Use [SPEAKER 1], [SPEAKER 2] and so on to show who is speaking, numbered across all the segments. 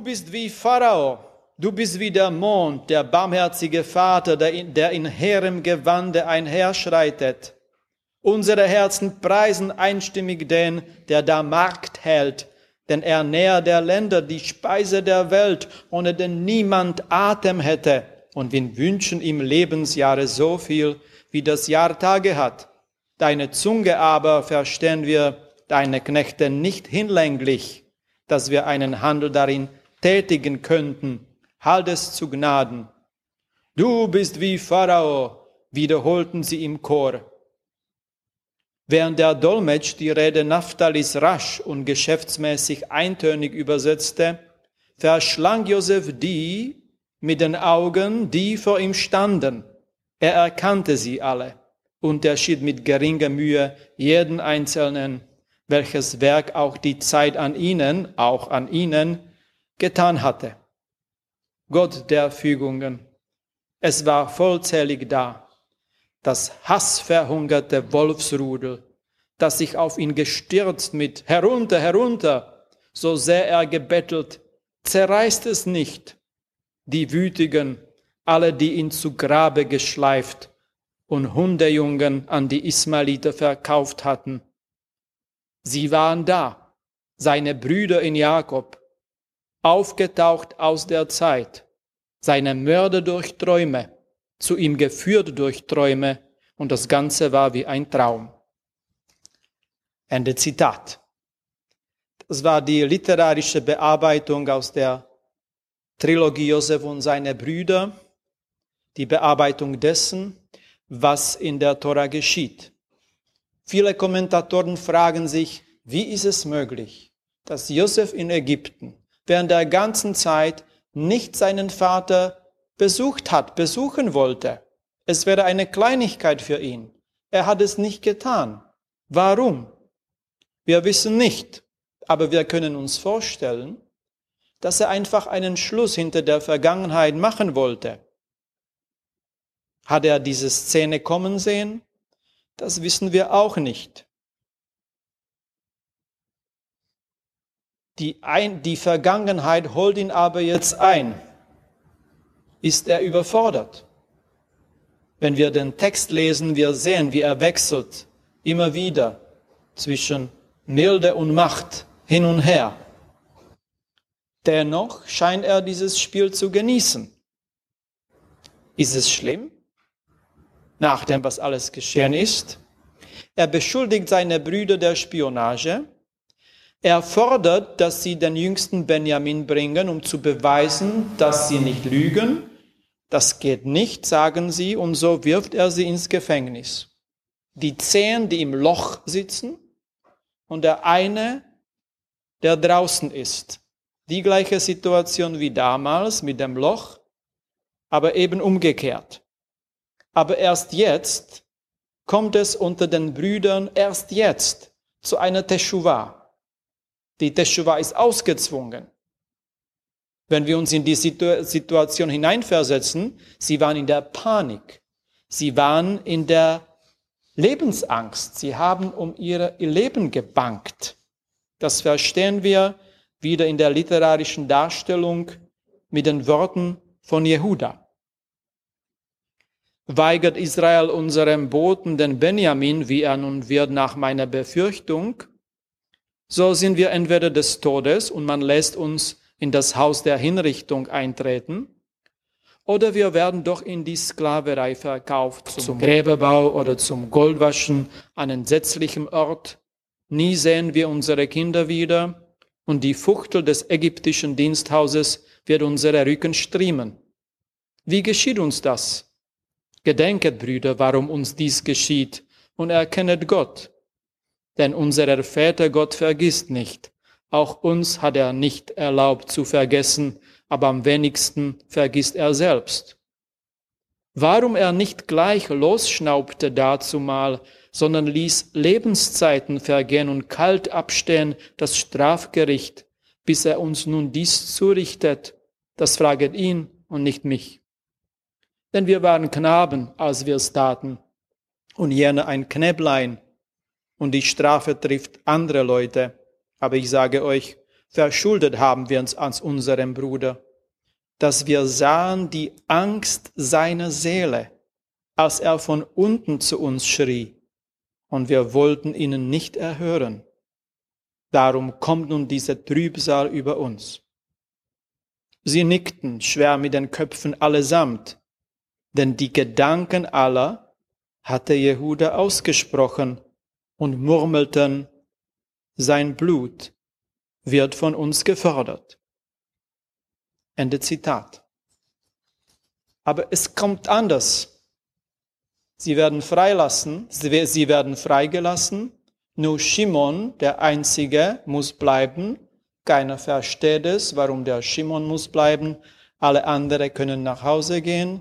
[SPEAKER 1] Du bist wie Pharao, du bist wie der Mond, der barmherzige Vater, der in, der in hehrem Gewande einherschreitet. Unsere Herzen preisen einstimmig den, der da Markt hält, denn er nährt der Länder die Speise der Welt, ohne den niemand Atem hätte. Und wir wünschen ihm Lebensjahre so viel, wie das Jahr Tage hat. Deine Zunge aber verstehen wir, deine Knechte nicht hinlänglich, dass wir einen Handel darin tätigen könnten. Halt es zu Gnaden. Du bist wie Pharao, wiederholten sie im Chor. Während der Dolmetsch die Rede Naphthalis rasch und geschäftsmäßig eintönig übersetzte, verschlang Josef die mit den Augen, die vor ihm standen. Er erkannte sie alle, unterschied mit geringer Mühe jeden Einzelnen, welches Werk auch die Zeit an ihnen, auch an ihnen, getan hatte. Gott der Fügungen. Es war vollzählig da. Das hassverhungerte Wolfsrudel, das sich auf ihn gestürzt mit herunter, herunter, so sehr er gebettelt, zerreißt es nicht. Die Wütigen, alle, die ihn zu Grabe geschleift und Hundejungen an die Ismaeliter verkauft hatten. Sie waren da, seine Brüder in Jakob, aufgetaucht aus der Zeit, seine Mörder durch Träume, zu ihm geführt durch Träume, und das Ganze war wie ein Traum. Ende Zitat. Das war die literarische Bearbeitung aus der Trilogie Josef und seine Brüder, die Bearbeitung dessen, was in der Tora geschieht. Viele Kommentatoren fragen sich, wie ist es möglich, dass Josef in Ägypten während der ganzen Zeit nicht seinen Vater besucht hat, besuchen wollte. Es wäre eine Kleinigkeit für ihn. Er hat es nicht getan. Warum? Wir wissen nicht, aber wir können uns vorstellen, dass er einfach einen Schluss hinter der Vergangenheit machen wollte. Hat er diese Szene kommen sehen? Das wissen wir auch nicht. Die, ein, die Vergangenheit holt ihn aber jetzt ein. Ist er überfordert? Wenn wir den Text lesen, wir sehen, wie er wechselt immer wieder zwischen Milde und Macht hin und her. Dennoch scheint er dieses Spiel zu genießen. Ist es schlimm? Nach dem, was alles geschehen ist? Er beschuldigt seine Brüder der Spionage. Er fordert, dass sie den jüngsten Benjamin bringen, um zu beweisen, dass sie nicht lügen. Das geht nicht, sagen sie, und so wirft er sie ins Gefängnis. Die zehn, die im Loch sitzen, und der eine, der draußen ist. Die gleiche Situation wie damals mit dem Loch, aber eben umgekehrt. Aber erst jetzt kommt es unter den Brüdern, erst jetzt zu einer Teshuvah. Die Teshuvah ist ausgezwungen. Wenn wir uns in die Situation hineinversetzen, sie waren in der Panik. Sie waren in der Lebensangst. Sie haben um ihr Leben gebankt. Das verstehen wir wieder in der literarischen Darstellung mit den Worten von Jehuda. Weigert Israel unserem Boten den Benjamin, wie er nun wird nach meiner Befürchtung, so sind wir entweder des Todes und man lässt uns in das Haus der Hinrichtung eintreten, oder wir werden doch in die Sklaverei verkauft, zum, zum Gräberbau oder zum Goldwaschen an entsetzlichem Ort. Nie sehen wir unsere Kinder wieder und die Fuchtel des ägyptischen Diensthauses wird unsere Rücken striemen. Wie geschieht uns das? Gedenket, Brüder, warum uns dies geschieht und erkennet Gott. Denn unserer Väter Gott vergisst nicht. Auch uns hat er nicht erlaubt zu vergessen, aber am wenigsten vergisst er selbst. Warum er nicht gleich losschnaubte dazumal, sondern ließ Lebenszeiten vergehen und kalt abstehen das Strafgericht, bis er uns nun dies zurichtet, das fraget ihn und nicht mich. Denn wir waren Knaben, als wir es taten, und jene ein Knäblein, und die Strafe trifft andere Leute. Aber ich sage euch, verschuldet haben wir uns an unserem Bruder, dass wir sahen die Angst seiner Seele, als er von unten zu uns schrie, und wir wollten ihnen nicht erhören. Darum kommt nun diese Trübsal über uns. Sie nickten schwer mit den Köpfen allesamt, denn die Gedanken aller hatte Jehuda ausgesprochen und murmelten, sein Blut wird von uns gefordert. Ende Zitat. Aber es kommt anders. Sie werden freilassen, sie werden freigelassen. Nur Shimon, der Einzige, muss bleiben. Keiner versteht es, warum der Shimon muss bleiben. Alle anderen können nach Hause gehen.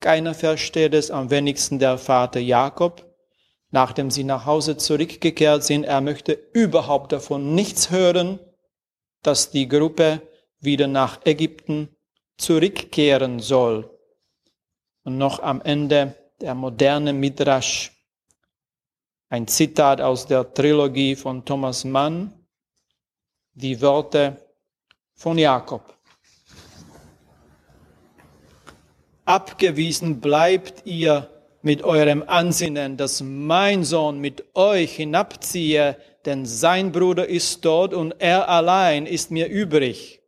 [SPEAKER 1] Keiner versteht es, am wenigsten der Vater Jakob. Nachdem sie nach Hause zurückgekehrt sind, er möchte überhaupt davon nichts hören dass die Gruppe wieder nach Ägypten zurückkehren soll. Und noch am Ende der moderne Midrash, ein Zitat aus der Trilogie von Thomas Mann, die Worte von Jakob. Abgewiesen bleibt ihr mit eurem Ansinnen, dass mein Sohn mit euch hinabziehe denn sein Bruder ist tot und er allein ist mir übrig.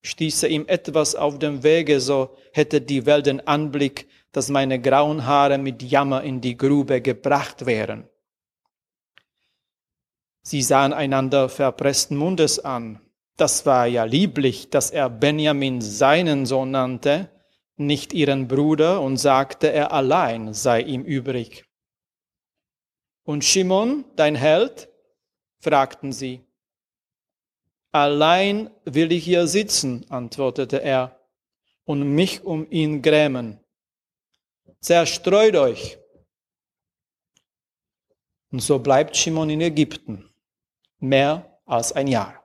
[SPEAKER 1] Stieße ihm etwas auf dem Wege, so hätte die Welt den Anblick, dass meine grauen Haare mit Jammer in die Grube gebracht wären. Sie sahen einander verpressten Mundes an. Das war ja lieblich, dass er Benjamin seinen Sohn nannte, nicht ihren Bruder, und sagte, er allein sei ihm übrig. Und Shimon, dein Held, fragten sie. Allein will ich hier sitzen, antwortete er, und mich um ihn grämen. Zerstreut euch. Und so bleibt Shimon in Ägypten mehr als ein Jahr.